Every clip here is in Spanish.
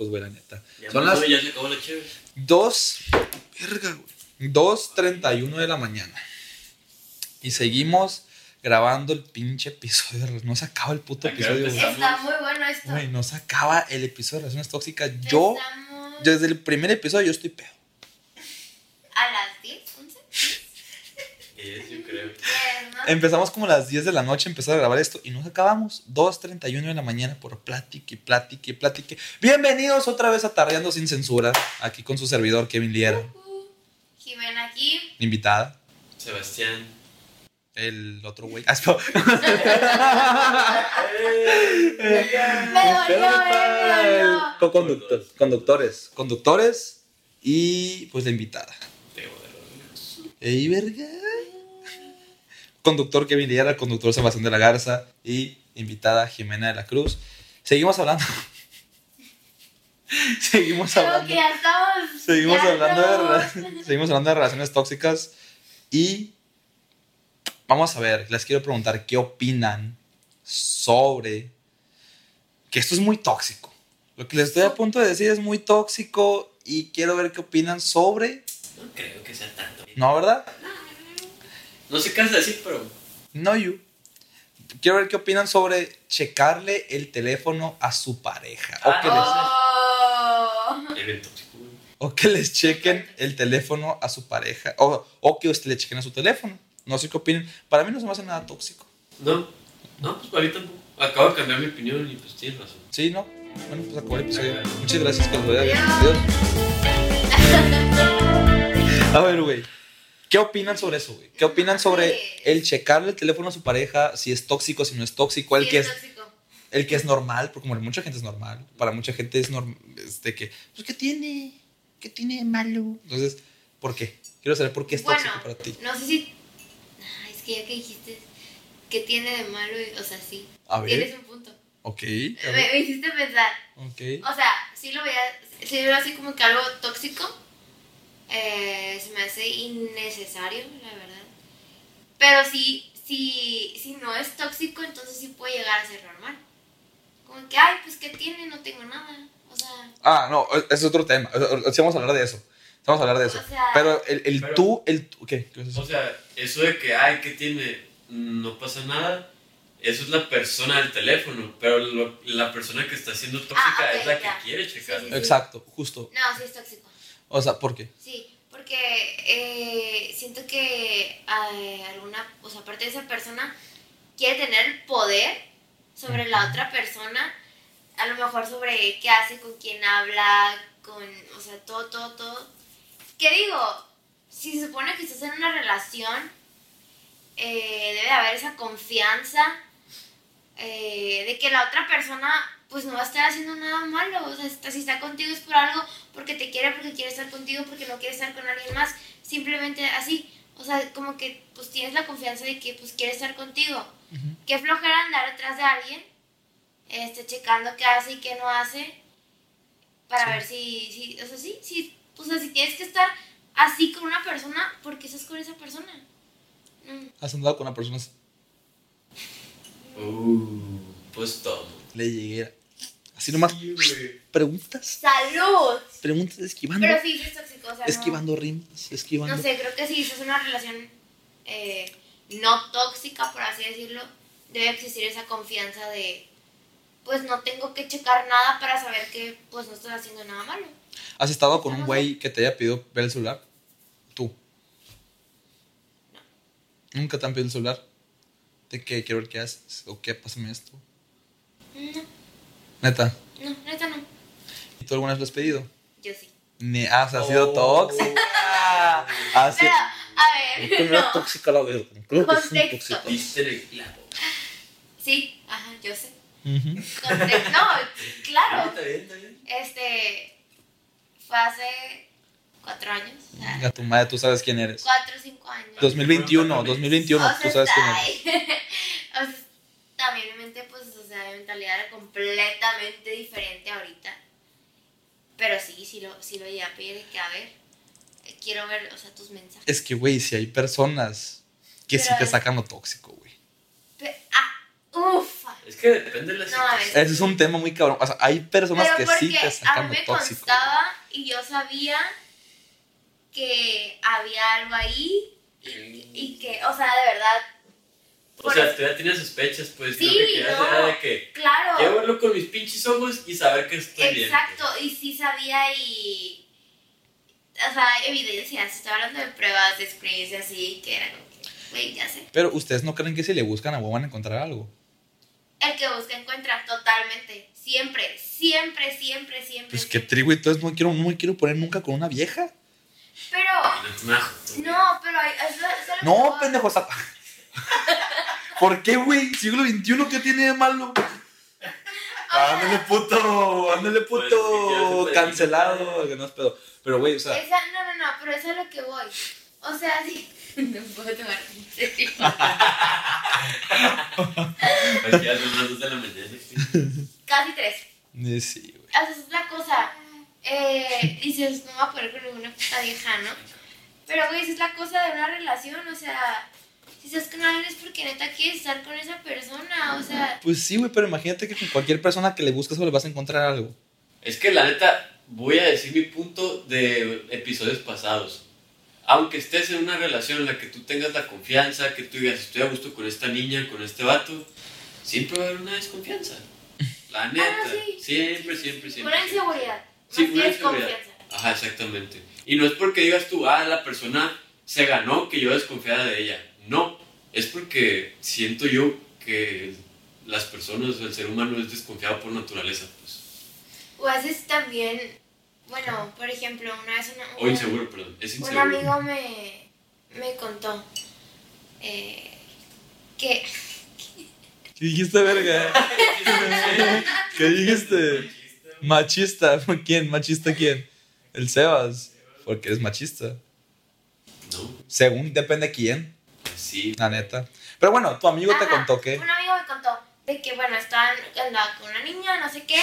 tóxicos, güey, la neta. Ya, Son las ya se acabó la chévere. 2, verga, güey. 2.31 de la mañana. Y seguimos grabando el pinche episodio. de- No se acaba el puto ¿A qué hora episodio, güey. Está muy bueno esto. Güey, no se acaba el episodio de relaciones tóxicas. Yo, Estamos desde el primer episodio, yo estoy pedo. a las 10, 11. Es, yo creo. Empezamos como a las 10 de la noche, empezar a grabar esto y nos acabamos 2.31 de la mañana por plática y plática y plática. Bienvenidos otra vez a Tardeando Sin Censura, aquí con su servidor Kevin Liera, Uh, Jimena aquí. invitada. Sebastián. El otro güey. Ah, no. Me dolió, eh, me dolió. Co-conductor- conductores. Conductores y pues la invitada. Teo de los- ¡Ey, verga! Conductor Kevin Liera, conductor Sebastián de la Garza y invitada Jimena de la Cruz. Seguimos hablando. Seguimos Creo hablando. que ya estamos. Seguimos ya hablando, de, seguimos hablando de relaciones tóxicas y vamos a ver, les quiero preguntar qué opinan sobre que esto es muy tóxico. Lo que les estoy a punto de decir es muy tóxico y quiero ver qué opinan sobre... No creo que sea tanto. ¿No, verdad? No se cansa de decir, pero. No you. Quiero ver qué opinan sobre checarle el teléfono a su pareja. O que, les, Oh. Güey. o que les chequen el teléfono a su pareja. O, o que usted le chequen a su teléfono. No sé qué opinen. Para mí no se me hace nada tóxico. No. No, pues para mí tampoco. Acabo de cambiar mi opinión y pues tienes razón. Sí, ¿no? Bueno, pues acabó el episodio. Muchas gracias, que. Adiós. Adiós. A ver, güey. ¿Qué opinan sobre eso, güey? ¿Qué opinan sobre el checarle el teléfono a su pareja? Si es tóxico, si no es tóxico. El Sí, que es tóxico. el que es normal, porque como mucha gente es normal. Para mucha gente es normal. Este que, pues, ¿qué tiene? ¿Qué tiene de malo? Entonces, ¿por qué? Quiero saber por qué es Bueno, tóxico para ti. no sé si. Ay, es que ya que dijiste que tiene de malo, o sea, sí. A ver. Tienes un punto. Ok. Me, hiciste pensar. Ok. O sea, sí lo veía, sí lo veo así como que algo tóxico. Eh, se me hace innecesario, la verdad. Pero sí, sí, si no es tóxico, entonces sí puede llegar a ser normal. Como que, ay, pues ¿qué tiene? No tengo nada. O sea, Ah, no, ese es otro tema. Sí, vamos a hablar de eso. Sí, Vamos a hablar de eso. O sea- Pero el, el Pero- tú, el tú. ¿Qué? ¿Qué es eso? O sea, eso de que, ay, ¿qué tiene? No pasa nada. Eso es la persona del teléfono. Pero lo- la persona que está siendo tóxica Ah, ok, es la que ya. quiere checar. Sí, sí, Exacto, justo. no, sí es tóxico. O sea, ¿por qué? Sí, porque eh, siento que eh, alguna, o sea, aparte de esa persona quiere tener el poder sobre la otra persona, a lo mejor sobre qué hace, con quién habla, con, o sea, todo, todo, todo. ¿Qué digo? Si se supone que estás en una relación, eh, debe haber esa confianza eh, de que la otra persona pues no va a estar haciendo nada malo. O sea, está- si está contigo es por algo, porque te quiere, porque quiere estar contigo, porque no quiere estar con alguien más. Simplemente así. O sea, como que pues tienes la confianza de que pues quiere estar contigo. Qué flojera andar atrás de alguien, este, checando qué hace y qué no hace, para Sí. ver si, si, o sea, sí, sí, o sea, si tienes que estar así con una persona, ¿por qué estás con esa persona? Mm. ¿Has andado con una persona así? Uh, pues todo. Le llegué. Así nomás. Sí. Preguntas. ¡Salud! Preguntas esquivando. Pero sí, sí es tóxico, o sea, no- esquivando rimas. Esquivando. No sé, creo que si es una relación eh, no tóxica, por así decirlo, debe existir esa confianza de, pues no tengo que checar nada para saber que pues no estoy haciendo nada malo. ¿Has estado con un güey que te haya pedido ver el celular? Tú. ¿Nunca te han pedido el celular? ¿De qué quiero ver qué haces? ¿O qué? Pásame esto. No, Neta. no, neta no. ¿Y tú alguna vez lo has pedido? Yo sí. Ni, ah, o sea, ha sido Oh. tóxica. Ha sido- Pero, a ¿Por ver, qué no tóxica la verga? Creo que es tóxica. Sí, ajá, yo sé. Ujú. Conte- No, claro. Está bien, está bien. Este, fue hace cuatro años. ah, Venga, tu madre, tú sabes quién eres. Cuatro o cinco años. 2021, 2021, O sea, tú sabes quién eres. o sea, también mi mente, pues, o sea, mi mentalidad era completamente diferente ahorita. Pero sí, sí lo, sí lo llegué a pedir que, a ver, eh, quiero ver, o sea, tus mensajes. Es que, güey, si hay personas que sí te es- sacan lo tóxico, güey. Ah, ufa. Es que depende de la No, situación. a ver. Ese es un tema muy cabrón. O sea, hay personas Pero que sí te a sacan mí lo me tóxico. constaba y yo sabía que había algo ahí y, y que, o sea, de verdad, O sea, tú ya tienes sospechas, pues Sí, lo que querías no. era de que claro. quiero verlo con mis pinches ojos y saber que estoy bien. Exacto, y sí sabía y. O sea, evidencias, estoy hablando de pruebas, de experiencias así, que eran como que, güey, ya sé. Pero ustedes no creen que si le buscan a huevo van a encontrar algo. El que busca encuentra, totalmente. Siempre, siempre, siempre, siempre. Pues qué trigo, entonces no, quiero, no me quiero poner nunca con una vieja. Pero, No pero eso, eso No, pendejo. sea, ¿Por qué, güey? Siglo XXI, ¿qué tiene de malo? Ándale, puto. Ándale, Pues, puto. un Cancelado. Que no es pedo. Pero, güey, o sea. Esa, no, no, no, pero eso es a lo que voy. O sea, sí. No puedo tomar en serio. Pues. Casi tres. eh, Sí, güey. O sea, esa es la cosa. Eh, dices, no me voy a poner con ninguna puta vieja, ¿no? Pero, güey, esa es la cosa de una relación. O sea, si estás con alguien es porque neta quieres estar con esa persona. O sea, Pues sí, güey, pero imagínate que con cualquier persona que le buscas le vas a encontrar algo. Es que la neta, voy a decir mi punto de episodios pasados. Aunque estés en una relación en la que tú tengas la confianza, que tú digas, estoy a gusto con esta niña, con este vato, siempre va a haber una desconfianza. La neta. ah, sí. Siempre, siempre, siempre. Una inseguridad. Sí, Más una inseguridad. Ajá, exactamente. Y no es porque digas tú, ah, la persona se ganó que yo desconfiara de ella. No, es porque siento yo que las personas, el ser humano es desconfiado por naturaleza, pues. O haces también, bueno, por ejemplo, una vez una, O inseguro, perdón. Es un inseguro. amigo me, me contó eh, que ¿Qué dijiste, verga? ¿Qué dijiste? Machista. ¿Quién? ¿Machista quién? El Sebas. Porque eres machista. No, Según, depende de quién, sí. la neta. Pero bueno, tu amigo te contó que. Un amigo me contó de que, bueno, estaban andaba con una niña, no sé qué,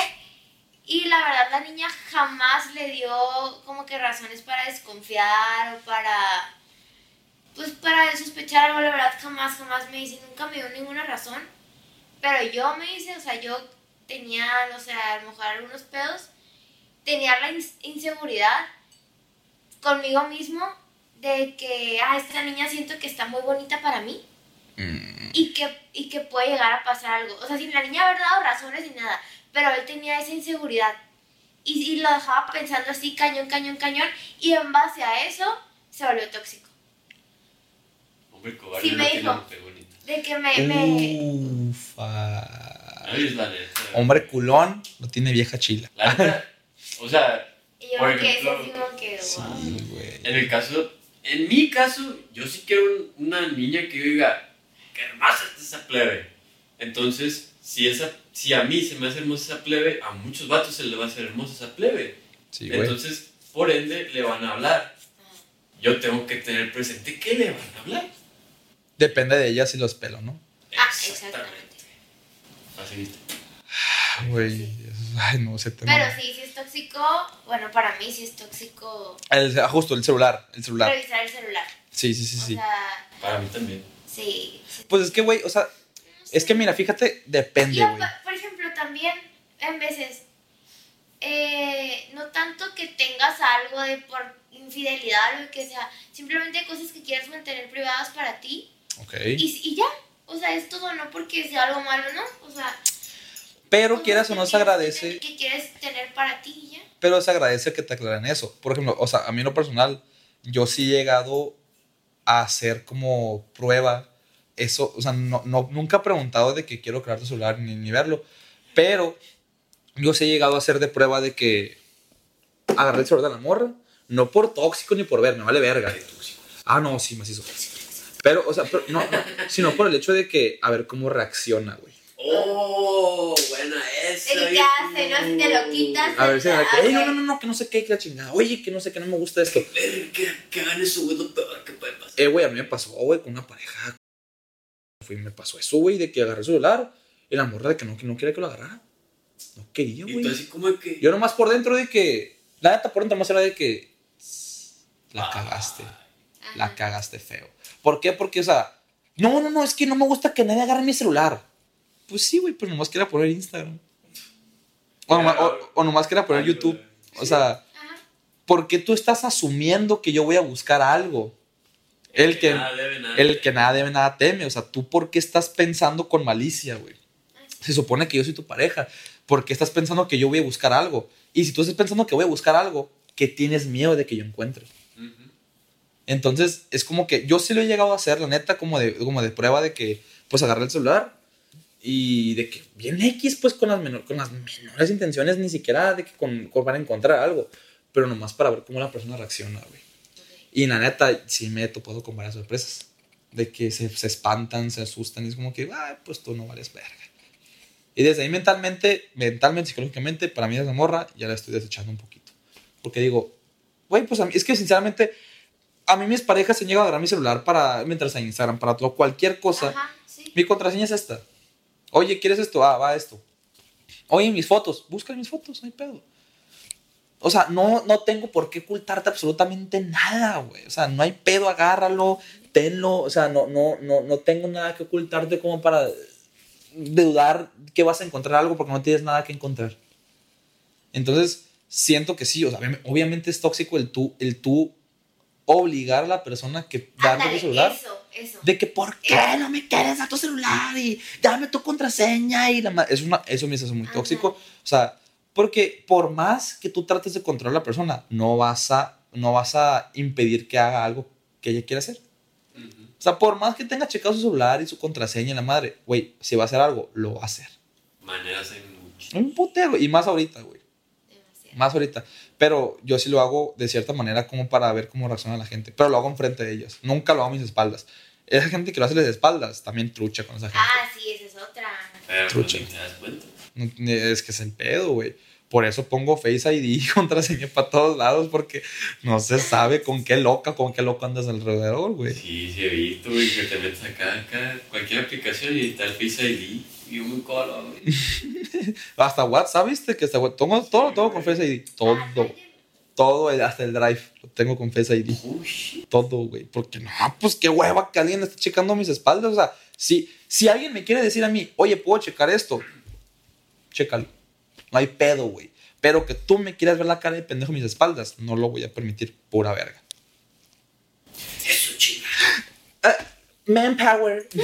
y la verdad la niña jamás le dio como que razones para desconfiar o para, pues para sospechar algo, la verdad jamás, jamás me dice, nunca me dio ninguna razón, pero yo me dice, o sea, yo tenía, no sé, a lo mejor algunos pedos, tenía la ins- inseguridad conmigo mismo de que, ah, esta niña siento que está muy bonita para mí Mm, y que, y que puede llegar a pasar algo. O sea, sin la niña haber dado razones ni nada, pero él tenía esa inseguridad. Y, y lo dejaba pensando así, cañón, cañón, cañón, y en base a eso se volvió tóxico. Hombre, cobarde Sí, no me tiene dijo. De que me... me Ufa. Ay, es la neta. Hombre culón no tiene vieja chila. La neta, o sea, y yo por ejemplo, como que... Sí, wow. güey. en el caso, en mi caso, yo sí quiero un- una niña que diga, qué hermosa está esa plebe. Entonces, si, esa, si a mí se me hace hermosa esa plebe, a muchos vatos se le va a hacer hermosa esa plebe. Sí. Entonces, por ende, le van a hablar. Yo tengo que tener presente que le van a hablar. Depende de ella si los pelo, ¿no? Ah, exactamente. Así viste. Ah, Güey. Ay, no, ese tema. Pero sí, si es tóxico, bueno, para mí sí es tóxico El- ah, justo, el celular. El celular. revisar el celular. Sí, sí, sí, O sí. sea, Para mí también. sí. sí. Pues es que, güey, o sea, No es que mira, fíjate, depende, güey. por ejemplo, también en veces, eh, no tanto que tengas algo de por infidelidad o lo que sea, simplemente cosas que quieras mantener privadas para ti Ok. y, y ya. O sea, es todo, no porque sea algo malo, ¿no? O sea, Pero quieras o no se quieres agradece, Que quieres tener para ti ya. pero se agradece que te aclaren eso. Por ejemplo, o sea, a mí en lo personal, yo sí he llegado a hacer como prueba eso, o sea, no, no- nunca he preguntado de que quiero crear tu celular ni, ni verlo, pero yo sí he llegado a hacer de prueba de que agarré el celular de la morra, no por tóxico ni por ver, me vale verga. Ah, no, sí, macizo. Pero, o sea, pero no, no, sino por el hecho de que, a ver cómo reacciona, güey. ¡Oh! Buena esa. Viejo. hace, ¿no? Si te lo quitas. A ver si que, "Ey, no, no, no, no, que no sé qué, que la chingada. Oye, que no sé qué, no me gusta esto. Que, que hagan eso, güey, es lo peor que puede pasar. Eh, güey, a mí me pasó, güey, con una pareja. Fui, me pasó eso, güey, de que agarré el celular y la morra de que no, que no quería que lo agarrara. No quería, Y tú güey. así como que. Yo nomás por dentro de que. La neta, por dentro más era de que. La Ah. cagaste. Ajá. La cagaste feo. ¿Por qué? Porque, o sea. No, no, no, es que no me gusta que nadie agarre mi celular. Pues sí, güey, pero nomás quería poner Instagram. O, nomás, o, o nomás quería poner YouTube. O sea, Ajá. ¿por qué tú estás asumiendo que yo voy a buscar algo? El que, nada debe, nada el teme. que nada debe, nada teme. O sea, ¿tú por qué estás pensando con malicia, güey? Se supone que yo soy tu pareja. ¿Por qué estás pensando que yo voy a buscar algo? Y si tú estás pensando que voy a buscar algo, ¿qué tienes miedo de que yo encuentre? Entonces, es como que yo sí lo he llegado a hacer, la neta, como de, como de prueba de que, pues, agarré el celular y de que bien X, pues, con las, menor- con las menores intenciones, ni siquiera de que con, con- van a encontrar algo, pero nomás para ver cómo la persona reacciona, güey. Y la neta, sí me he topado con varias sorpresas. De que se, se espantan, se asustan y es como que, ay, pues tú no vales verga. Y desde ahí mentalmente, mentalmente, psicológicamente, para mí esa morra ya la estoy desechando un poquito. Porque digo, güey, pues a mí, es que sinceramente, a mí mis parejas se han llegado a agarrar mi celular para, mientras en Instagram, para todo, cualquier cosa. Ajá, sí. Mi contraseña es esta. Oye, ¿quieres esto? Ah, va esto. Oye, mis fotos. Busca mis fotos, no hay pedo. O sea, no, no tengo por qué ocultarte absolutamente nada, güey. O sea, no hay pedo, agárralo, tenlo. O sea, no, no, no, no tengo nada que ocultarte como para dudar que vas a encontrar algo porque no tienes nada que encontrar. Entonces, siento que sí. O sea, obviamente- es tóxico el tú, el tú obligar a la persona que darte tu celular. Eso, eso. De que, ¿por qué no me quieres dar tu celular? Y dame tu contraseña. Y la es una, eso me hace muy Ajá. tóxico. O sea, porque por más que tú trates de controlar a la persona, no vas a, no vas a impedir que haga algo que ella quiera hacer. O sea, por más que tenga checado su celular y su contraseña y la madre, güey, si va a hacer algo, lo va a hacer. Maneras hay muchas. Un putero. Y más ahorita, güey. Más ahorita. Pero yo sí lo hago de cierta manera como para ver cómo reacciona la gente. Pero lo hago enfrente de ellos. Nunca lo hago a mis espaldas. Esa gente que lo hace a las espaldas también trucha con esa gente. Ah, sí, esa es otra. Pero Trucha. ni te das cuenta. No, Es que es el pedo, güey. Por eso pongo Face ID y contraseña para todos lados, porque no se sabe con qué loca, con qué loco andas alrededor, güey. Sí, sí he visto, güey, que te metes acá, acá, cualquier aplicación y está el Face ID y un colo, güey. Hasta WhatsApp, ¿viste? Que hasta, todo, todo tengo con Face ID. Todo, todo, hasta el Drive lo tengo con Face ID. Uy, Todo, güey. Porque no, pues qué hueva que alguien esté checando mis espaldas. O sea, si, si alguien me quiere decir a mí, oye, ¿puedo checar esto? Chécalo. No hay pedo, güey. Pero que tú me quieras ver la cara de pendejo a mis espaldas, no lo voy a permitir, pura verga. eso chinga. Manpower.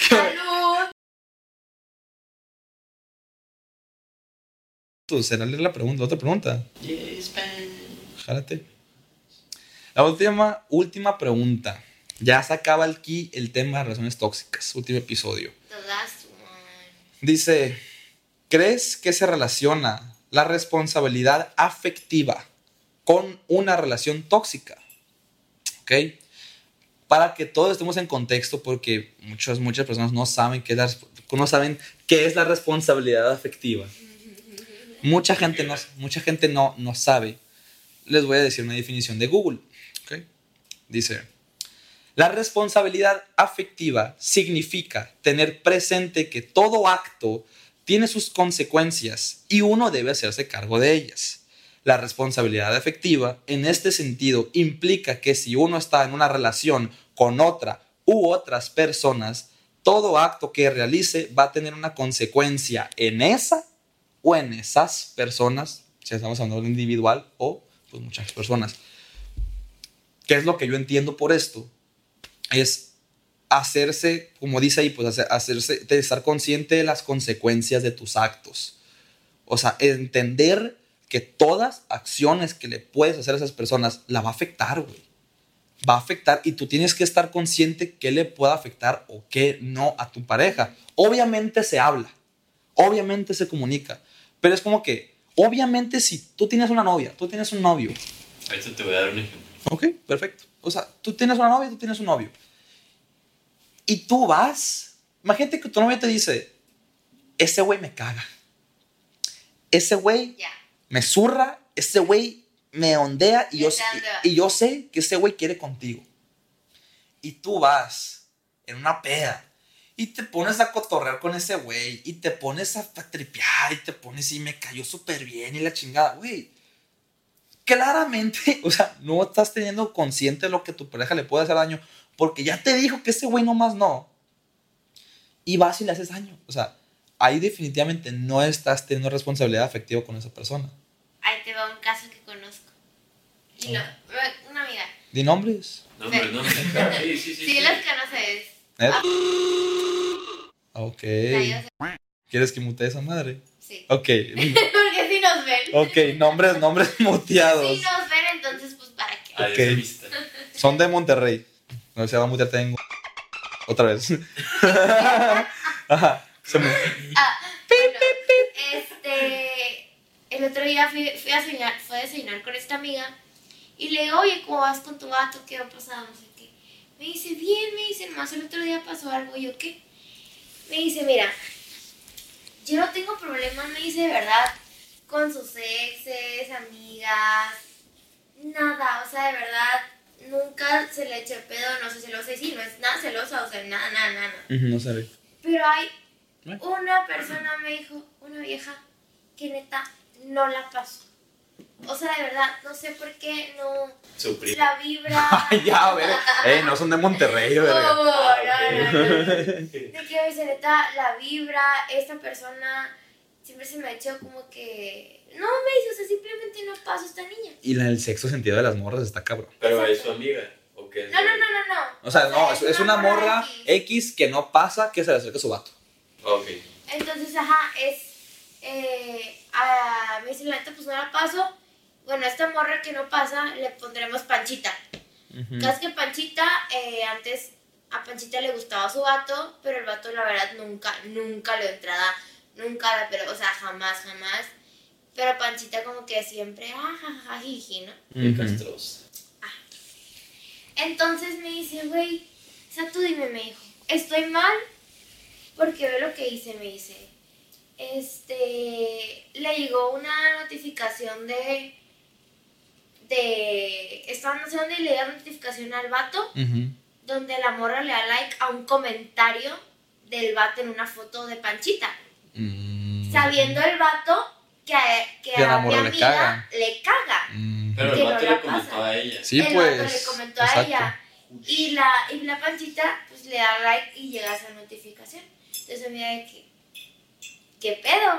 ¡Salud! Tú, ¿Será leer la pregunta? ¿Otra pregunta? Yes. Jálate. La última, última pregunta. Ya se acaba aquí el tema de relaciones tóxicas. Último episodio. The last one. Dice, ¿crees que se relaciona la responsabilidad afectiva con una relación tóxica? ¿Ok? Para que todos estemos en contexto, porque muchas, muchas personas no saben qué es la, no saben qué es la responsabilidad afectiva. Mucha gente no, mucha gente no, no sabe. Les voy a decir una definición de Google. ¿ok? Dice, la responsabilidad afectiva significa tener presente que todo acto tiene sus consecuencias y uno debe hacerse cargo de ellas. La responsabilidad afectiva en este sentido implica que si uno está en una relación con otra u otras personas, todo acto que realice va a tener una consecuencia en esa o en esas personas, si estamos hablando de individual o pues muchas personas. ¿Qué es lo que yo entiendo por esto? Es hacerse, como dice ahí, pues hacer- hacerse, estar consciente de las consecuencias de tus actos. O sea, entender que todas acciones que le puedes hacer a esas personas la va a afectar, güey. Va a afectar y tú tienes que estar consciente que le pueda afectar o que no a tu pareja. Obviamente se habla, obviamente se comunica, pero es como que, obviamente si tú tienes una novia, tú tienes un novio, Ahorita te voy a dar un ejemplo. Ok, perfecto. O sea, tú tienes una novia, tú tienes un novio. Y tú vas. Imagínate que tu novia te dice: Ese güey me caga. Ese güey Ya. Me zurra. Ese güey me ondea. Y yo, a vas. y yo sé que ese güey quiere contigo. Y tú vas en una peda. Y te pones a cotorrear con ese güey. Y te pones a tripear. Y te pones y me cayó súper bien. Y la chingada, güey claramente, o sea, no estás teniendo consciente de lo que tu pareja le puede hacer daño, porque ya te dijo que ese güey nomás no. Y vas y le haces daño. O sea, ahí definitivamente no estás teniendo responsabilidad afectiva con esa persona. Ahí te va un caso que conozco. Y lo, una amiga. Di nombres. No, hombre, no. Sí, sí, sí. Sí, los conoces. ¿Eh? Ok. La yo sé. ¿Quieres que mutee esa madre? Sí. Ok. Porque si nos ven. Ok, nombres, nombres muteados. Si nos ven, entonces, pues, ¿para qué? Adiós, Ok. Son de Monterrey. No se va a mutear tengo. Otra vez. Ajá. Se me- Ah, bueno, este, el otro día fui, fui a desayunar, fui a desayunar con esta amiga y le digo, oye, ¿cómo vas con tu vato? ¿Qué ha pasado? No sé qué. Me dice, bien, me dice, nomás el otro día pasó algo. Y yo, ¿qué? Me dice, mira, yo no tengo problema, me dice, de verdad, con sus exes, amigas, nada, o sea, de verdad, nunca se le eché pedo, no sé celosa, y sí, no es nada celosa, o sea, nada, nada, nada. No sabe. Pero hay ¿Eh? una persona, me dijo, una vieja, que neta no la pasó. O sea, de verdad, no sé por qué no. Su primo. La vibra. ya, a ver. Ey, no son de Monterrey, No, verga. no, no, no. De que neta, la vibra, esta persona siempre se me ha hecho como que. No, me dice, o sea, simplemente no paso esta niña. Y la del sexo sentido de las morras está cabrón. Pero es su amiga. ¿O qué? No, no, no, no, no. O sea, no, es, es una morra X. X que no pasa que se le acerque a su vato. Ok. Entonces, ajá, es. Eh, a, me dice, la neta, pues no la paso. Bueno, a esta morra que no pasa, le pondremos Panchita. Casi que Panchita, eh, antes a Panchita le gustaba su vato, pero el vato, la verdad, nunca, nunca le entrada. Nunca, pero, o sea, jamás, jamás. Pero Panchita, como que siempre, ah, jiji, ¿no? Bien Ujú. castrosa. Entonces me dice, güey, o sea, tú dime, me dijo, estoy mal porque ve lo que hice, me dice. Este, le llegó una notificación de, de, estaba no sé dónde y le llega notificación al vato, donde la morra le da like a un comentario del vato en una foto de Panchita. Mm. Sabiendo el vato que a, que Que a la a mi morra le amiga caga. le caga. Mm. Pero Que el no vato la le comentó pasa. a ella. Sí, el pues. vato le comentó a exacto. ella. Y la, y la panchita, pues le da like y llega esa notificación. Entonces me de que, ¿qué pedo?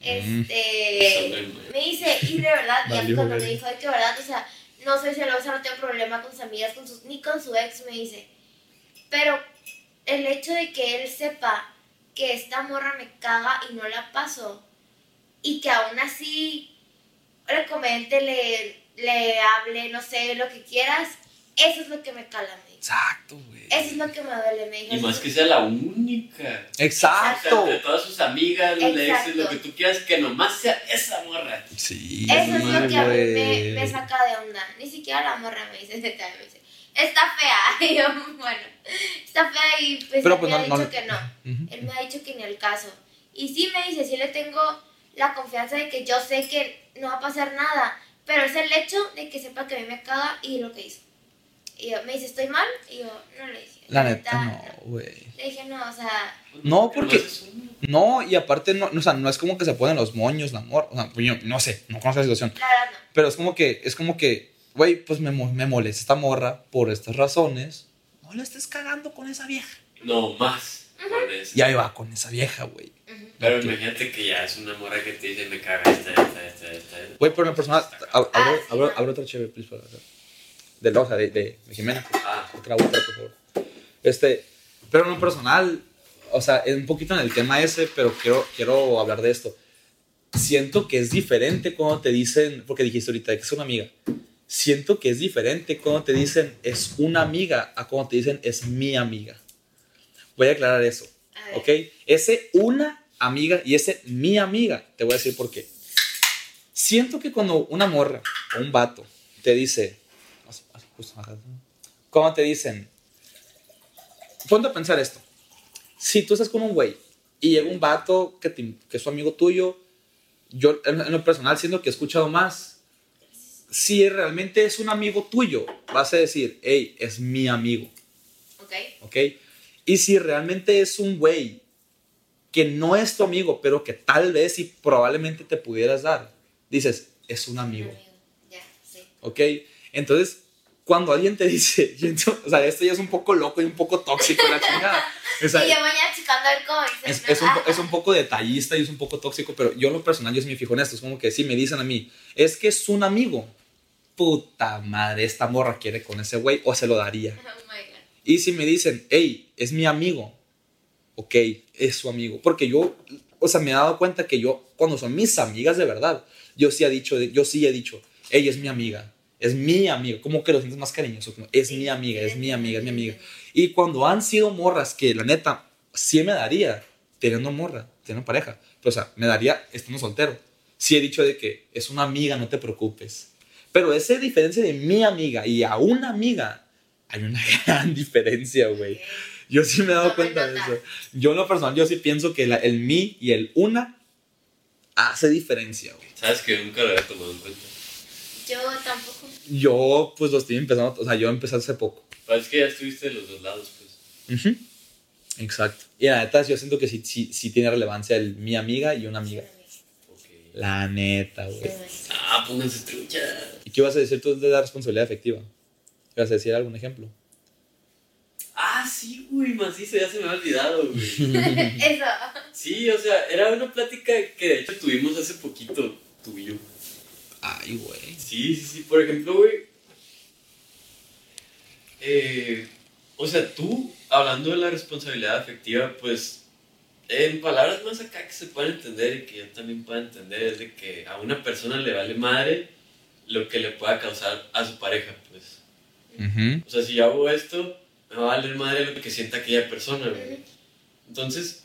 Mm. Este, me dice, y de verdad, y cuando me dijo de que verdad, o sea, no soy celosa, no tengo problema con sus amigas, con sus, ni con su ex, me dice. Pero el hecho de que él sepa que esta morra me caga y no la paso, y que aún así le comente, le, le hable, no sé, lo que quieras, eso es lo que me cala. Exacto, güey. Eso es lo que me duele, me dijo. Y más que sea la única. O sea, Exacto. de todas sus amigas, Exacto. lo que tú quieras, que nomás sea esa morra. Sí. Eso es lo que a mí me, saca de onda. Ni siquiera la morra me dice, me dice, está fea. Y yo, bueno, está fea y pues Pero, él pues, me no- ha dicho no- que no. Él me ha dicho que ni el caso. Y sí me dice, sí le tengo la confianza de que yo sé que no va a pasar nada. Pero es el hecho de que sepa que a mí me caga y lo que hizo. Y yo, me dice, ¿estoy mal? Y yo, no le dije. La neta, no, güey. Le dije, no, o sea, No, porque-. No, y aparte, no, o sea, no es como que se ponen los moños, la amor. O sea, pues yo no sé, no conozco la situación. la verdad no. Pero es como que, es como que, güey, pues me, me molesta esta morra por estas razones. No le estés cagando con esa vieja. No, más. Con eso. Y ahí va con esa vieja, güey. Ujú. Pero Ok. imagínate que ya es una morra que te dice, me caga esta, esta, esta, esta. Güey, pero en lo personal, ab- Ah, abro, sí, abro, no. abro otra chévere, please, para De sea, de, de, de Jimena. Ah, Otra, otra, por favor. Este, pero en lo personal, o sea, es un poquito en el tema ese, pero quiero, quiero hablar de esto. Siento que es diferente cuando te dicen, porque dijiste ahorita que es una amiga. Siento que es diferente cuando te dicen es una amiga a cuando te dicen es mi amiga. Voy a aclarar eso, A. ¿ok? Ese una amiga y ese mi amiga, te voy a decir por qué. Siento que cuando una morra o un vato te dice, acá, cuando te dicen, ponte a pensar esto. Si tú estás con un güey y llega un vato que, te- que es su amigo tuyo, yo en, en lo personal siento que he escuchado más. Si realmente es un amigo tuyo, vas a decir, hey, es mi amigo, Ok. ¿ok? Y si realmente es un güey que no es tu amigo, pero que tal vez y probablemente te pudieras dar, dices, es un amigo. Ya, sí. ¿Ok? Entonces, cuando alguien te dice, y ento- o sea, esto ya es un poco loco y un poco tóxico, la chingada. O sea, y yo mañana checando cómo dice. es, es un, es un poco detallista y es un poco tóxico, pero yo en lo personal, yo sí me fijo en esto. Es como que sí, me dicen a mí, es que es un amigo. Puta madre, esta morra quiere con ese güey o se lo daría. Oh my god. Y si me dicen, hey, es mi amigo, ok, es su amigo. Porque yo, o sea, me he dado cuenta que yo, cuando son mis amigas de verdad, yo sí he dicho, yo sí he dicho, ella es mi amiga, es mi amiga. Como que lo sientes más cariñoso, como, es mi amiga, es mi amiga, es mi amiga. Y cuando han sido morras que la neta sí me daría teniendo morra, teniendo pareja, pero o sea, me daría estando soltero. Sí he dicho de que es una amiga, no te preocupes. Pero esa diferencia de mi amiga y a una amiga, hay una gran diferencia, güey. Yo sí me he dado cuenta de eso. Yo en lo personal, yo sí pienso que la- el mi y el una hace diferencia, güey. Sabes que nunca lo había tomado en cuenta. Yo tampoco. Yo pues lo estoy empezando, o sea, yo empecé hace poco. Pero es que ya estuviste de los dos lados, pues. Ujú. Exacto. Y la neta, yo siento que sí, sí, sí tiene relevancia el mi amiga y una amiga. La neta, güey. Ah, pónganse trucha. ¿Y qué ibas a decir tú de la responsabilidad efectiva? ¿Ibas a decir algún ejemplo? Ah, sí, güey, macizo, ya se me ha olvidado, güey. Eso. Sí, o sea, era una plática que de hecho tuvimos hace poquito, tú y yo. Ay, güey. Sí, sí, sí. Por ejemplo, güey. eh, o sea, tú, hablando de la responsabilidad afectiva, pues, en palabras más acá que se pueden entender y que yo también pueda entender, es de que a una persona le vale madre lo que le pueda causar a su pareja, pues. O sea, si yo hago esto, me va a valer madre lo que sienta aquella persona, güey. Entonces,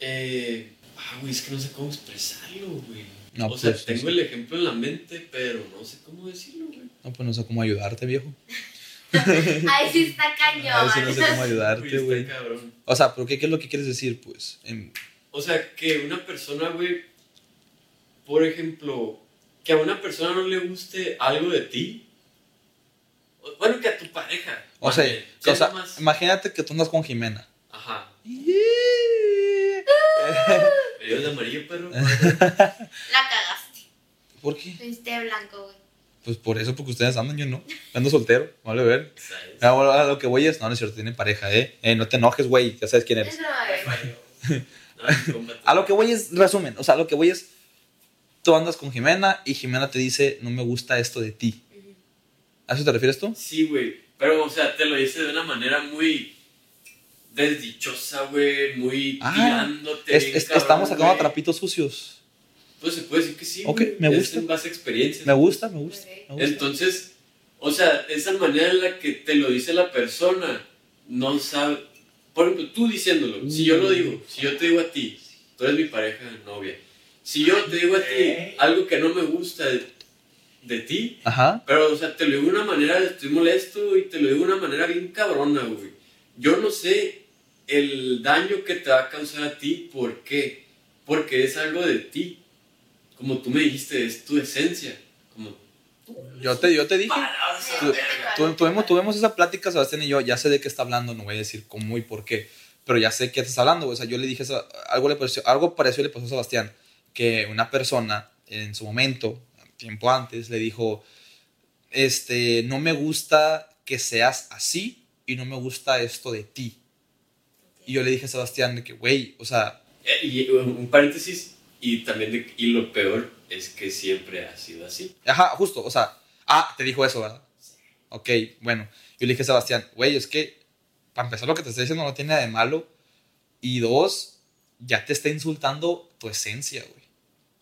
eh, ah, güey, es que no sé cómo expresarlo, güey. No, o sea, pues, tengo sí. el ejemplo en la mente, pero no sé cómo decirlo, güey. No, pues no sé cómo ayudarte, viejo. Ahí sí está cañón. A ver si no sé cómo ayudarte, está güey. cabrón. O sea, ¿pero qué, qué es lo que quieres decir, pues? O sea, que una persona, güey, por ejemplo, que a una persona no le guste algo de ti. Bueno, que a tu pareja. o sea, o sea, más- imagínate que tú andas con Jimena. Ajá. Yeah. ¿Ellos de amarillo, perro? La cagaste. ¿Por qué? Fuiste blanco, güey. Pues por eso, porque ustedes andan, yo no. Ando soltero, vale ver. ¿Sabes? Ah, bueno, a lo que voy es, no, no es cierto, tienen pareja, ¿eh? Eh, No te enojes, güey, ya sabes quién eres. A lo que voy es, resumen, o sea, a lo que voy es, tú andas con Jimena y Jimena te dice, no me gusta esto de ti. ¿A eso te refieres tú? Sí, güey. Pero, o sea, te lo dice de una manera muy desdichosa, güey. Muy Ah, tirándote. Es- bien es- cabrón, estamos sacando güey. trapitos sucios. Pues se puede decir que sí. Ok, me gusta. en base a experiencias. Me gusta, me gusta. me gusta. Entonces, o sea, esa manera en la que te lo dice la persona, no sabe. Por ejemplo, tú diciéndolo, si yo lo digo, si yo te digo a ti, tú eres mi pareja, novia, si yo te digo a ti algo que no me gusta de, de ti, Ajá. pero, o sea, te lo digo de una manera, estoy molesto y te lo digo de una manera bien cabrona, güey. Yo no sé el daño que te va a causar a ti, ¿por qué? Porque es algo de ti. Como tú me dijiste, es tu esencia. Como Yo te, yo te dije. Tu- tu- tuvimos, tuvimos esa plática, Sebastián y yo, ya sé de qué está hablando, no voy a decir cómo y por qué, pero ya sé qué estás hablando, o sea, yo le dije, eso, algo, le pareció, algo parecido le pasó a Sebastián, que una persona en su momento, tiempo antes, le dijo, este, no me gusta que seas así y no me gusta esto de ti. Y yo le dije a Sebastián de que, güey, o sea, Eh, Y un paréntesis, y también, de- y lo peor es que siempre ha sido así. Ajá, justo, o sea, ah, te dijo eso, ¿verdad? Ok, bueno. Yo le dije a Sebastián, güey, es que para empezar lo que te estoy diciendo no tiene nada de malo. Y dos, ya te está insultando tu esencia, güey.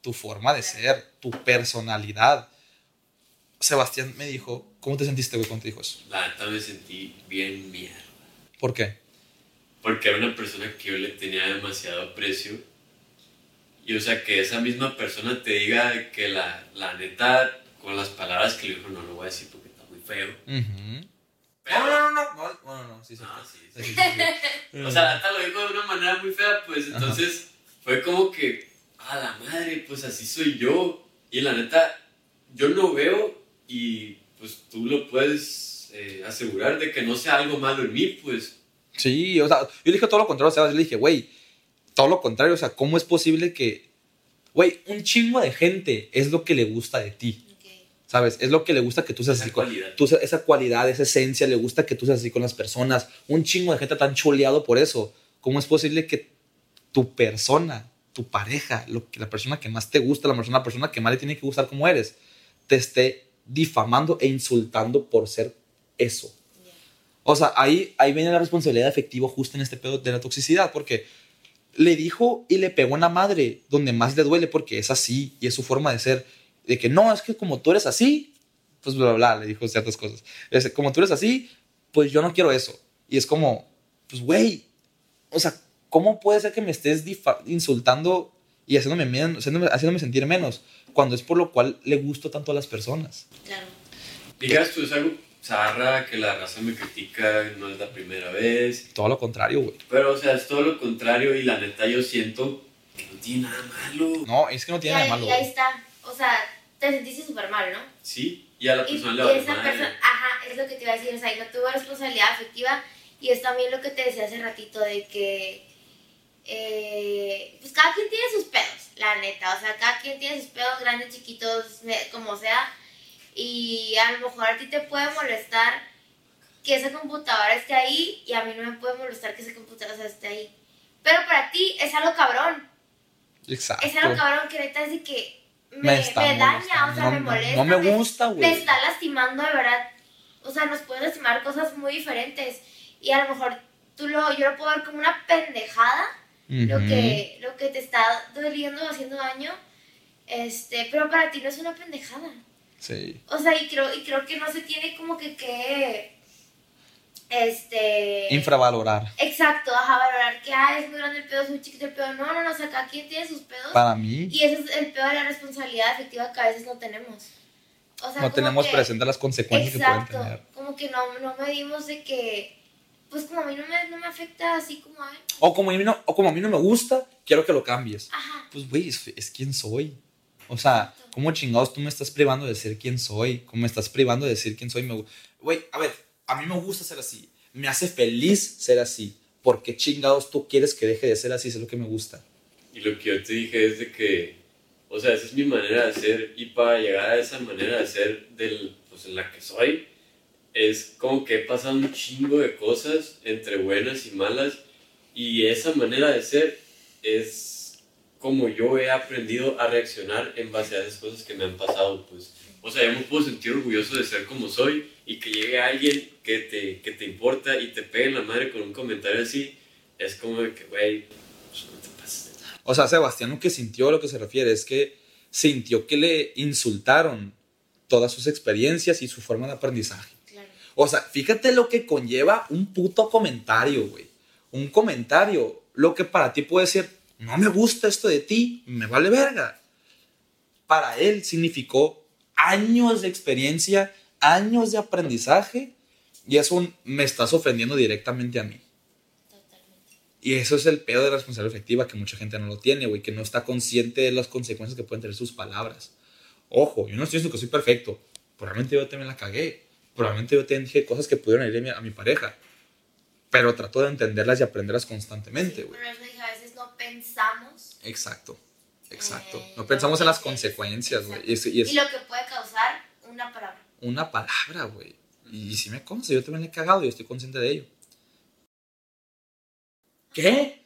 Tu forma de ser, tu personalidad. Sebastián me dijo, ¿cómo te sentiste, güey, cuando te dijo eso? La neta me sentí bien mierda. ¿Por qué? Porque era una persona que yo le tenía demasiado aprecio. Y o sea, que esa misma persona te diga que la, la neta, con las palabras que le dijo, no lo voy a decir porque está muy feo. Ujú. Pero- No, no, no, no, no, no, no, sí, sí. Ah, sí, sí. Sí, sí, sí. O sea, la neta lo dijo de una manera muy fea, pues entonces fue como que, a la madre, pues así soy yo. Y la neta, yo no veo y pues tú lo puedes eh, asegurar de que no sea algo malo en mí, pues. Sí, o sea, yo le dije todo lo contrario a Sebas. Yo le dije, güey, todo lo contrario. O sea, ¿cómo es posible que, güey, un chingo de gente es lo que le gusta de ti? ¿Sabes? Es lo que le gusta que tú seas Esa así. con- cualidad. tú, esa cualidad, esa esencia, le gusta que tú seas así con las personas. Un chingo de gente tan chuleado por eso. ¿Cómo es posible que tu persona, tu pareja, lo que, la persona que más te gusta, la persona, la persona que más le tiene que gustar como eres, te esté difamando e insultando por ser eso? O sea, ahí, ahí viene la responsabilidad efectiva justo en este pedo de la toxicidad, porque le dijo y le pegó a una madre donde más le duele porque es así y es su forma de ser. De que no, es que como tú eres así, pues bla, bla, bla, le dijo ciertas cosas. Es, como tú eres así, pues yo no quiero eso. Y es como, pues güey, o sea, ¿cómo puede ser que me estés insultando y haciéndome, men- haciéndome, haciéndome sentir menos cuando es por lo cual le gusto tanto a las personas? Claro. Digas tú, es algo zarra que la raza me critica, no es la primera vez. Todo lo contrario, güey. Pero, o sea, es todo lo contrario y la neta yo siento que no tiene nada malo. No, es que no Y tiene nada ahí, malo. y ahí está. O sea, te sentiste súper mal, ¿no? Sí, y a la Y, persona y le vale esa madre. persona, ajá, es lo que te iba a decir, o sea, y no tuvo responsabilidad afectiva y es también lo que te decía hace ratito de que, eh, pues cada quien tiene sus pedos, la neta, o sea, cada quien tiene sus pedos, grandes, chiquitos, como sea, y a lo mejor a ti te puede molestar que esa computadora esté ahí y a mí no me puede molestar que esa computadora esté ahí. Pero para ti es algo cabrón, Exacto. es algo cabrón que neta es de que me, Me me daña, o sea, No- me molesta. no me gusta, güey. Me está lastimando de verdad. O sea, nos puede lastimar cosas muy diferentes. Y a lo mejor tú lo, yo lo puedo ver como una pendejada, lo, que, lo que te está doliendo o haciendo daño. Este, pero para ti no es una pendejada. Sí. O sea, y creo, y creo que no se tiene como que que. Este. Infravalorar. Exacto, ajá, valorar que ah, es muy grande el pedo, es muy chiquito el pedo. No, no, no, o sea, cada quien tiene sus pedos. Para mí, Y ese es el peor de la responsabilidad efectiva que a veces no tenemos. O sea, no tenemos que- presente las consecuencias Exacto, que pueden tener. como que no, no medimos de que, pues como a mí no me, no me afecta así como a él. O como, a mí no, o como a mí no me gusta, quiero que lo cambies. Ajá, Pues, güey, es, es quien soy. O sea, ¿cómo chingados tú me estás privando de ser quien soy? ¿Cómo me estás privando de decir quién soy? Me Güey, a ver, a mí me gusta ser así. Me hace feliz ser así. ¿Por qué chingados tú quieres que deje de ser así? Es lo que me gusta. Y lo que yo te dije es de que, o sea, esa es mi manera de ser y para llegar a esa manera de ser del, pues, en la que soy, es como que he pasado un chingo de cosas entre buenas y malas y esa manera de ser es como yo he aprendido a reaccionar en base a esas cosas que me han pasado, pues. O sea, yo me puedo sentir orgulloso de ser como soy y que llegue alguien que te, que te importa y te pegue en la madre con un comentario así, es como de que, güey, pues no te pases de O sea, Sebastián lo que sintió, a lo que se refiere, es que sintió que le insultaron todas sus experiencias y su forma de aprendizaje. claro. O sea, fíjate lo que conlleva un puto comentario, güey. Un comentario. Lo que para ti puede ser, no me gusta esto de ti, me vale verga. Para él significó años de experiencia, años de aprendizaje, y es un, me estás ofendiendo directamente a mí. Totalmente. Y eso es el pedo de la responsabilidad efectiva que mucha gente no lo tiene, güey, que no está consciente de las consecuencias que pueden tener sus palabras. Ojo, yo no estoy diciendo que soy perfecto. Probablemente yo también la cagué. Probablemente yo también dije cosas que pudieron herir a mi, a mi pareja. Pero trato de entenderlas y aprenderlas constantemente, güey. Pensamos. Exacto, exacto. Eh, No pensamos en las consecuencias, güey. Y es, y es Y lo que puede causar una palabra. una palabra, güey. Y si me consta, yo también le he cagado y estoy consciente de ello. ¿Qué?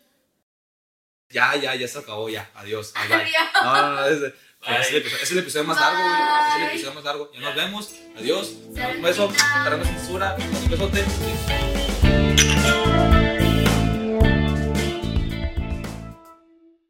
Ya, ya, ya se acabó, ya. Adiós. bye, bye. Adiós. No, no, no, es, Bye. es el episodio, es el episodio más largo, güey. Es el episodio más largo. Ya nos vemos. Adiós. Un beso. censura. Un besote.